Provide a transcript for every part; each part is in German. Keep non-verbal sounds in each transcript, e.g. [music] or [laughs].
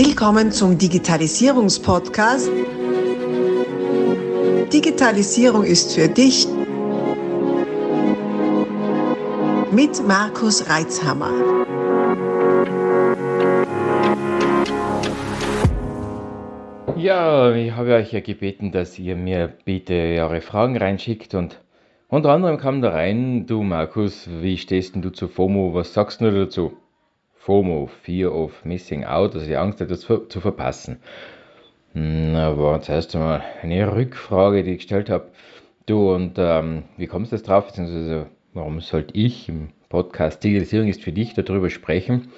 Willkommen zum Digitalisierungspodcast. Digitalisierung ist für dich mit Markus Reitzhammer. Ja, ich habe euch ja gebeten, dass ihr mir bitte eure Fragen reinschickt und unter anderem kam da rein, du Markus, wie stehst denn du zu FOMO? Was sagst du dazu? FOMO, Fear of Missing Out, also die Angst, etwas zu verpassen. Na, war zuerst einmal eine Rückfrage, die ich gestellt habe. Du, und ähm, wie kommst du das drauf? Beziehungsweise, warum sollte ich im Podcast Digitalisierung ist für dich darüber sprechen?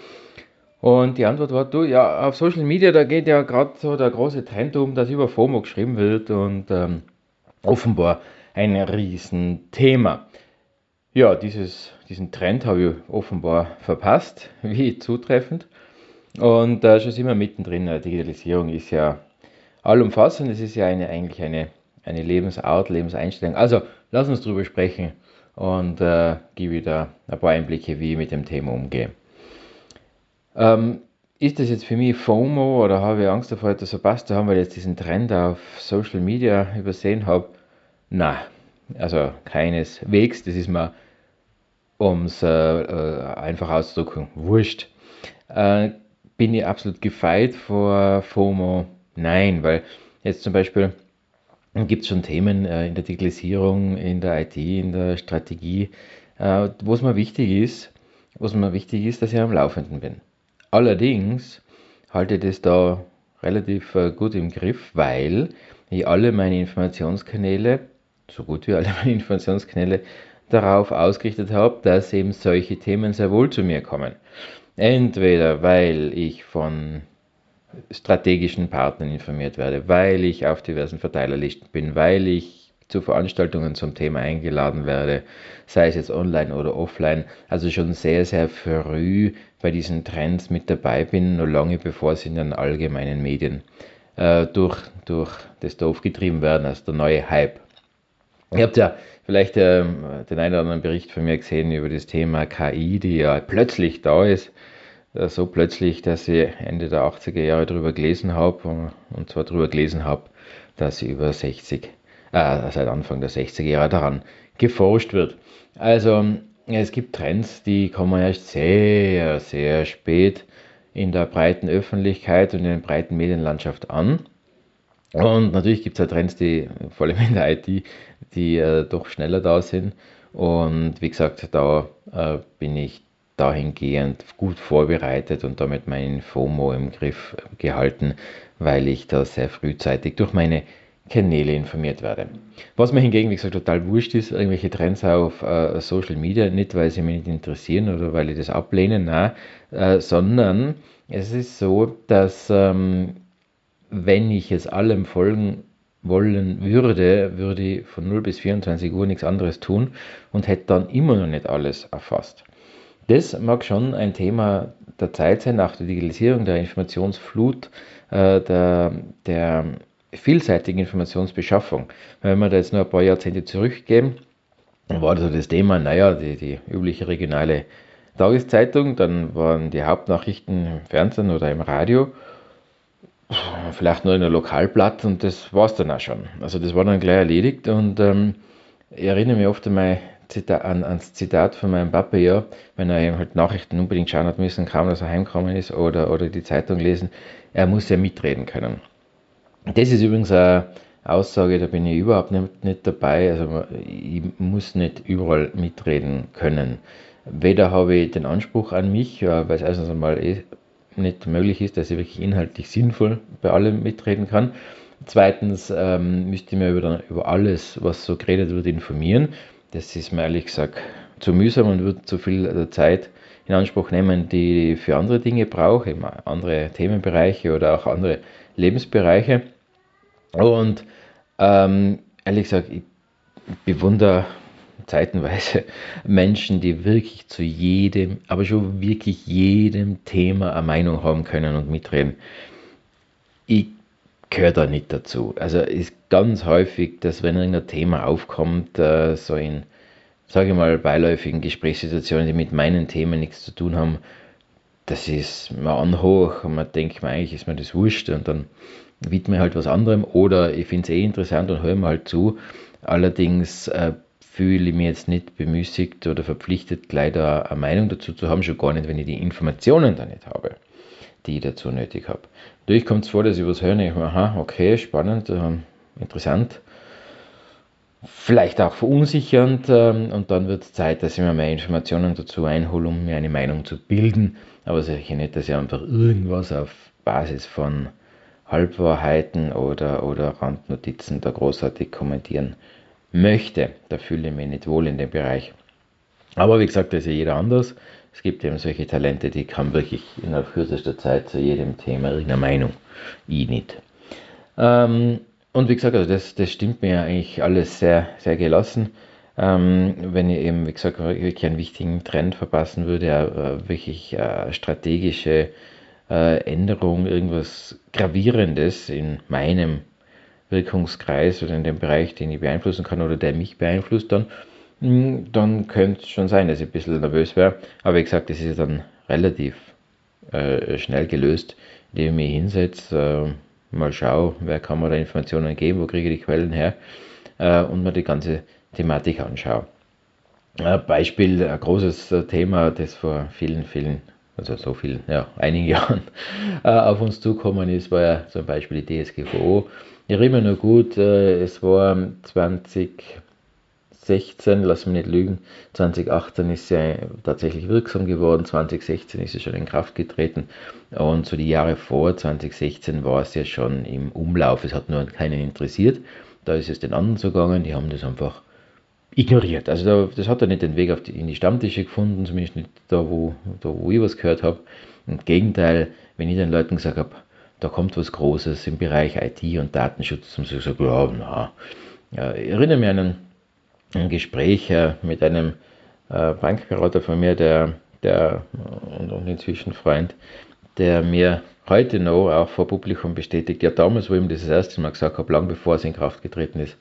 Und die Antwort war, du, ja, auf Social Media, da geht ja gerade so der große Trend um, dass über FOMO geschrieben wird und ähm, offenbar ein Riesenthema. Ja, dieses, diesen Trend habe ich offenbar verpasst, [laughs] wie zutreffend. Und äh, schon sind wir mittendrin. Die Digitalisierung ist ja allumfassend. Es ist ja eine, eigentlich eine, eine Lebensart, Lebenseinstellung. Also lass uns darüber sprechen und äh, gebe wieder ein paar Einblicke, wie ich mit dem Thema umgehe. Ähm, ist das jetzt für mich FOMO oder habe ich Angst davor, etwas verpasst zu haben, weil ich jetzt diesen Trend auf Social Media übersehen habe? Nein, also keineswegs. Das ist mir, um es äh, äh, einfach auszudrücken, wurscht. Äh, bin ich absolut gefeit vor FOMO? Nein, weil jetzt zum Beispiel gibt es schon Themen äh, in der Digitalisierung, in der IT, in der Strategie, äh, wo es mir wichtig ist, wo es mir wichtig ist, dass ich am Laufenden bin. Allerdings halte ich das da relativ äh, gut im Griff, weil ich alle meine Informationskanäle so gut wie alle [laughs] meine Informationskanäle darauf ausgerichtet habe, dass eben solche Themen sehr wohl zu mir kommen. Entweder weil ich von strategischen Partnern informiert werde, weil ich auf diversen Verteilerlisten bin, weil ich zu Veranstaltungen zum Thema eingeladen werde, sei es jetzt online oder offline, also schon sehr, sehr früh bei diesen Trends mit dabei bin, noch lange bevor sie in den allgemeinen Medien äh, durch, durch das Dorf getrieben werden, als der neue Hype. Ihr habt ja vielleicht ähm, den einen oder anderen Bericht von mir gesehen über das Thema KI, die ja plötzlich da ist. Äh, so plötzlich, dass ich Ende der 80er Jahre darüber gelesen habe. Und zwar darüber gelesen habe, dass über 60, äh, seit Anfang der 60er Jahre daran geforscht wird. Also es gibt Trends, die kommen erst sehr, sehr spät in der breiten Öffentlichkeit und in der breiten Medienlandschaft an. Und natürlich gibt es ja Trends, die vor allem in der IT, die äh, doch schneller da sind. Und wie gesagt, da äh, bin ich dahingehend gut vorbereitet und damit meinen FOMO im Griff gehalten, weil ich da sehr frühzeitig durch meine Kanäle informiert werde. Was mir hingegen, wie gesagt, total wurscht ist, irgendwelche Trends auf äh, Social Media, nicht weil sie mich nicht interessieren oder weil ich das ablehne, nein, äh, sondern es ist so, dass ähm, wenn ich es allem folgen wollen würde, würde ich von 0 bis 24 Uhr nichts anderes tun und hätte dann immer noch nicht alles erfasst. Das mag schon ein Thema der Zeit sein, nach der Digitalisierung, der Informationsflut, äh, der, der vielseitigen Informationsbeschaffung. Wenn wir da jetzt nur ein paar Jahrzehnte zurückgehen, dann war das, das Thema, naja, die, die übliche regionale Tageszeitung, dann waren die Hauptnachrichten im Fernsehen oder im Radio vielleicht nur in der Lokalblatt und das war es dann auch schon. Also das war dann gleich erledigt und ähm, ich erinnere mich oft an, mein Zitat, an, ans Zitat von meinem Papa, ja, wenn er eben halt Nachrichten unbedingt schauen hat müssen, kaum dass er heimgekommen ist oder, oder die Zeitung lesen, er muss ja mitreden können. Das ist übrigens eine Aussage, da bin ich überhaupt nicht, nicht dabei, also ich muss nicht überall mitreden können. Weder habe ich den Anspruch an mich, weil es erstens einmal eh nicht möglich ist, dass ich wirklich inhaltlich sinnvoll bei allem mitreden kann. Zweitens ähm, müsste ich mir über, über alles, was so geredet wird, informieren. Das ist mir ehrlich gesagt zu mühsam und wird zu viel Zeit in Anspruch nehmen, die ich für andere Dinge brauche, andere Themenbereiche oder auch andere Lebensbereiche. Und ähm, ehrlich gesagt, ich bewundere zeitenweise [laughs] Menschen, die wirklich zu jedem, aber schon wirklich jedem Thema eine Meinung haben können und mitreden. Ich gehöre da nicht dazu. Also ist ganz häufig, dass wenn irgendein Thema aufkommt, äh, so in, sage ich mal, beiläufigen Gesprächssituationen, die mit meinen Themen nichts zu tun haben, das ist mir anhoch und man denkt mir eigentlich, ist mir das wurscht und dann widme ich halt was anderem oder ich finde es eh interessant und höre mir halt zu. Allerdings äh, fühle ich mich jetzt nicht bemüßigt oder verpflichtet, da eine Meinung dazu zu haben, schon gar nicht, wenn ich die Informationen da nicht habe, die ich dazu nötig habe. Natürlich kommt es vor, dass ich was höre und ich mir, aha, okay, spannend, äh, interessant, vielleicht auch verunsichernd ähm, und dann wird es Zeit, dass ich mir mehr Informationen dazu einhole, um mir eine Meinung zu bilden. Aber sicher nicht, dass ich einfach irgendwas auf Basis von Halbwahrheiten oder, oder Randnotizen da großartig kommentieren möchte. Da fühle ich mich nicht wohl in dem Bereich. Aber wie gesagt, da ist ja jeder anders. Es gibt eben solche Talente, die kann wirklich innerhalb kürzester Zeit zu jedem Thema irgendeine Meinung. Ich nicht. Ähm, und wie gesagt, also das, das stimmt mir eigentlich alles sehr, sehr gelassen. Ähm, wenn ich eben, wie gesagt, wirklich einen wichtigen Trend verpassen würde, äh, wirklich äh, strategische äh, Änderung, irgendwas Gravierendes in meinem Wirkungskreis oder in dem Bereich, den ich beeinflussen kann oder der mich beeinflusst, dann, hm, dann könnte es schon sein, dass ich ein bisschen nervös wäre. Aber wie gesagt, das ist dann relativ äh, schnell gelöst, indem ich mich hinsetze, äh, mal schaue, wer kann mir da Informationen geben, wo kriege ich die Quellen her äh, und mir die ganze Thematik anschaue. Beispiel, ein großes äh, Thema, das vor vielen, vielen also so viel, ja, einigen [laughs] Jahren äh, auf uns zukommen ist, war ja zum Beispiel die DSGVO. Ich erinnere nur gut, äh, es war 2016, lass mich nicht lügen, 2018 ist sie tatsächlich wirksam geworden, 2016 ist sie schon in Kraft getreten und so die Jahre vor 2016 war es ja schon im Umlauf, es hat nur keinen interessiert. Da ist es den anderen so gegangen, die haben das einfach ignoriert. Also da, das hat er nicht den Weg die, in die Stammtische gefunden, zumindest nicht da, wo, da, wo ich was gehört habe. Im Gegenteil, wenn ich den Leuten gesagt habe, da kommt was Großes im Bereich IT und Datenschutz, haben sie gesagt, ja, na. Ja, ich erinnere mich an ein, ein Gespräch äh, mit einem äh, Bankberater von mir, der, der und, und inzwischen Freund, der mir heute noch auch vor Publikum bestätigt, ja damals, wo ich ihm das, das erste Mal gesagt habe, lang bevor es in Kraft getreten ist,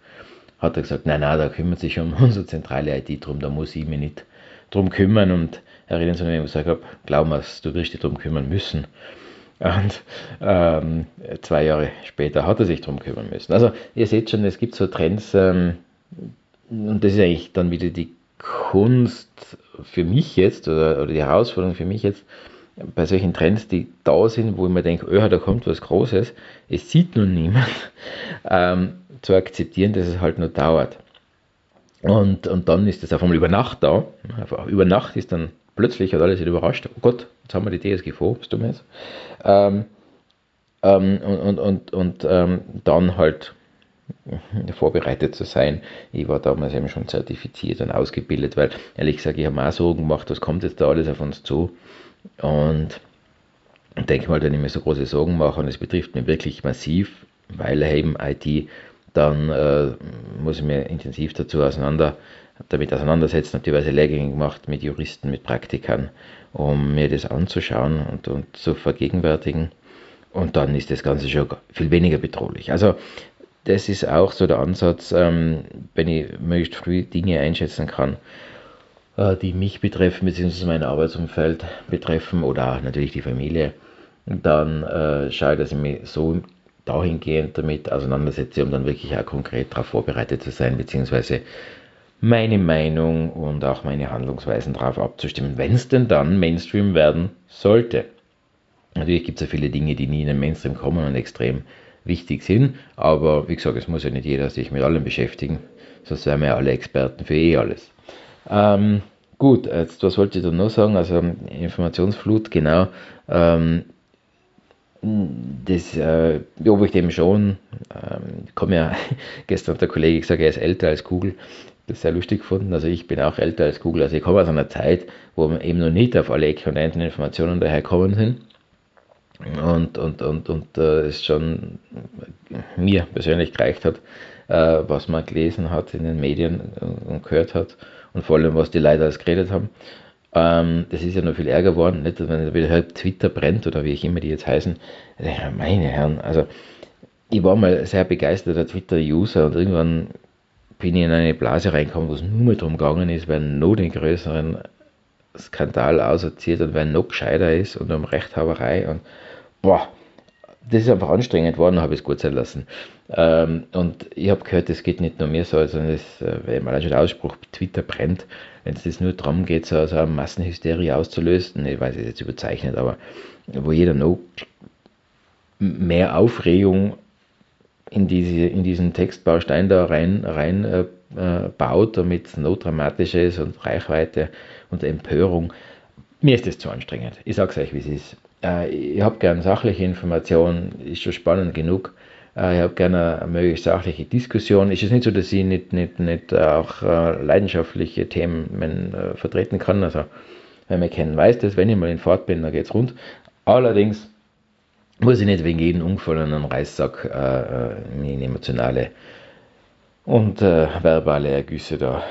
hat er gesagt, nein, nein, da kümmert sich um [laughs] unsere zentrale IT drum, da muss ich mich nicht drum kümmern. Und Sie mich, ich gesagt habe, glaub mir, du wirst dich drum kümmern müssen. Und ähm, zwei Jahre später hat er sich drum kümmern müssen. Also ihr seht schon, es gibt so Trends ähm, und das ist eigentlich dann wieder die Kunst für mich jetzt oder, oder die Herausforderung für mich jetzt, bei solchen Trends, die da sind, wo ich mir denke, oh, da kommt was Großes, es sieht nun niemand, [laughs] ähm, zu akzeptieren, dass es halt nur dauert. Und, und dann ist es auf einmal über Nacht da. Über Nacht ist dann plötzlich hat alles überrascht. Oh Gott, jetzt haben wir die DSGVO, was tun wir jetzt? Ähm, ähm, und und, und, und ähm, dann halt vorbereitet zu sein. Ich war damals eben schon zertifiziert und ausgebildet, weil ehrlich gesagt, ich habe mir auch Sorgen gemacht, was kommt jetzt da alles auf uns zu. Und denke mal, wenn ich mir so große Sorgen mache, und es betrifft mich wirklich massiv, weil eben IT dann äh, muss ich mir intensiv dazu auseinander, damit auseinandersetzen, habe diverse Lehrgänge gemacht mit Juristen, mit Praktikern, um mir das anzuschauen und, und zu vergegenwärtigen. Und dann ist das Ganze schon viel weniger bedrohlich. Also das ist auch so der Ansatz, ähm, wenn ich möglichst früh Dinge einschätzen kann, die mich betreffen, beziehungsweise mein Arbeitsumfeld betreffen oder auch natürlich die Familie, dann äh, schaue ich, dass ich mich so dahingehend damit auseinandersetze, um dann wirklich auch konkret darauf vorbereitet zu sein, beziehungsweise meine Meinung und auch meine Handlungsweisen darauf abzustimmen, wenn es denn dann Mainstream werden sollte. Natürlich gibt es ja viele Dinge, die nie in den Mainstream kommen und extrem wichtig sind, aber wie gesagt, es muss ja nicht jeder sich mit allem beschäftigen, sonst wären wir ja alle Experten für eh alles. Ähm, gut, jetzt was wollte ich da noch sagen? Also Informationsflut, genau. Ähm, das äh, beobachte ich eben schon. Ähm, komme ja, [laughs] gestern hat der Kollege gesagt, er ist älter als Google. Das sehr lustig gefunden. Also ich bin auch älter als Google. Also ich komme aus einer Zeit, wo eben noch nicht auf alle Ecken und Enden Informationen daherkommen sind. Und, und, und, und äh, es schon mir persönlich gereicht hat, äh, was man gelesen hat in den Medien und gehört hat und vor allem, was die Leute alles geredet haben. Ähm, das ist ja noch viel ärger geworden, nicht? wenn wieder halt Twitter brennt oder wie ich immer die jetzt heißen. Meine Herren, also ich war mal sehr begeisterter Twitter-User und irgendwann bin ich in eine Blase reingekommen, wo es nur mehr darum gegangen ist, wer noch den größeren Skandal auserzieht und wer noch gescheiter ist und um Rechthaberei und boah, das ist einfach anstrengend worden, habe ich es gut sein lassen. Ähm, und ich habe gehört, es geht nicht nur mir so, sondern es, weil man schon der Ausspruch Twitter brennt, wenn es nur darum geht, so, so eine Massenhysterie auszulösen, ich weiß, es jetzt überzeichnet, aber wo jeder noch mehr Aufregung in, diese, in diesen Textbaustein da rein, rein äh, äh baut, damit es noch dramatischer ist und Reichweite und Empörung. Mir ist das zu anstrengend. Ich sage es euch, wie es ist. Äh, ich habe gerne sachliche Informationen, ist schon spannend genug. Äh, ich habe gerne eine möglichst sachliche Diskussion. Ist es nicht so, dass ich nicht, nicht, nicht auch äh, leidenschaftliche Themen vertreten kann. Also, wer mich kennt, weiß das. Wenn ich mal in Fahrt bin, dann geht es rund. Allerdings muss ich nicht wegen jedem umgefallenen Reissack äh, in emotionale und äh, verbale Ergüsse da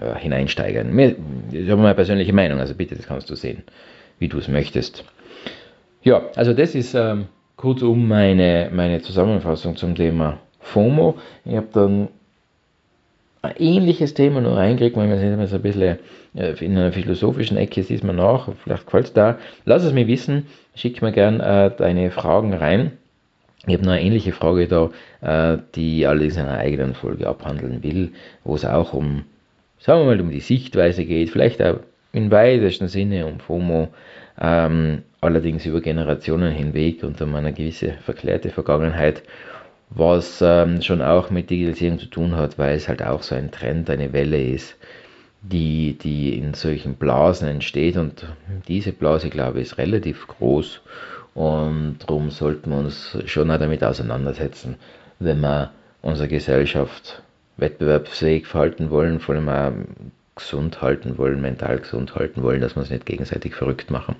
äh, hineinsteigern. Mir, ich habe meine persönliche Meinung, also bitte, das kannst du sehen, wie du es möchtest. Ja, also das ist ähm, kurzum meine, meine Zusammenfassung zum Thema FOMO. Ich habe dann ein ähnliches Thema noch reingekriegt, weil wir sind jetzt ein bisschen äh, in einer philosophischen Ecke, siehst man nach, vielleicht gefällt es da. Lass es mir wissen, schick mir gern äh, deine Fragen rein. Ich habe noch eine ähnliche Frage da, äh, die allerdings in einer eigenen Folge abhandeln will, wo es auch um, sagen wir mal, um die Sichtweise geht, vielleicht auch im weitesten Sinne um FOMO, ähm, allerdings über Generationen hinweg und um eine gewisse verklärte Vergangenheit, was ähm, schon auch mit Digitalisierung zu tun hat, weil es halt auch so ein Trend, eine Welle ist, die, die in solchen Blasen entsteht. Und diese Blase, glaube ich, ist relativ groß. Und darum sollten wir uns schon auch damit auseinandersetzen, wenn wir unsere Gesellschaft wettbewerbsfähig verhalten wollen, vor allem auch gesund halten wollen, mental gesund halten wollen, dass wir uns nicht gegenseitig verrückt machen.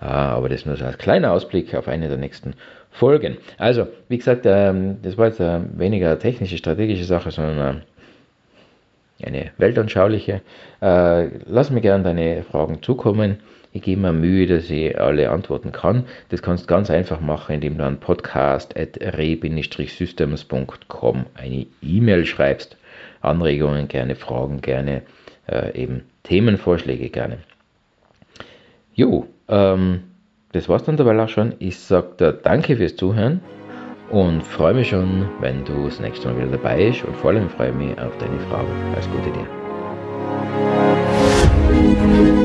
Äh, aber das nur so als kleiner Ausblick auf eine der nächsten Folgen. Also, wie gesagt, ähm, das war jetzt weniger eine technische, strategische Sache, sondern eine weltanschauliche. Äh, lass mir gerne deine Fragen zukommen. Ich gebe mir Mühe, dass ich alle antworten kann. Das kannst du ganz einfach machen, indem du an podcast.re-systems.com eine E-Mail schreibst. Anregungen gerne, Fragen gerne äh, eben Themenvorschläge gerne. Jo, ähm, das war's dann dabei auch schon. Ich sage dir danke fürs Zuhören und freue mich schon, wenn du das nächste Mal wieder dabei bist und vor allem freue mich auf deine Fragen. Alles Gute dir.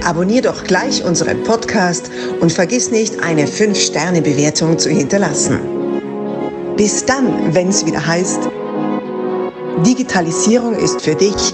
Abonnier doch gleich unseren Podcast und vergiss nicht, eine 5-Sterne-Bewertung zu hinterlassen. Bis dann, wenn es wieder heißt, Digitalisierung ist für dich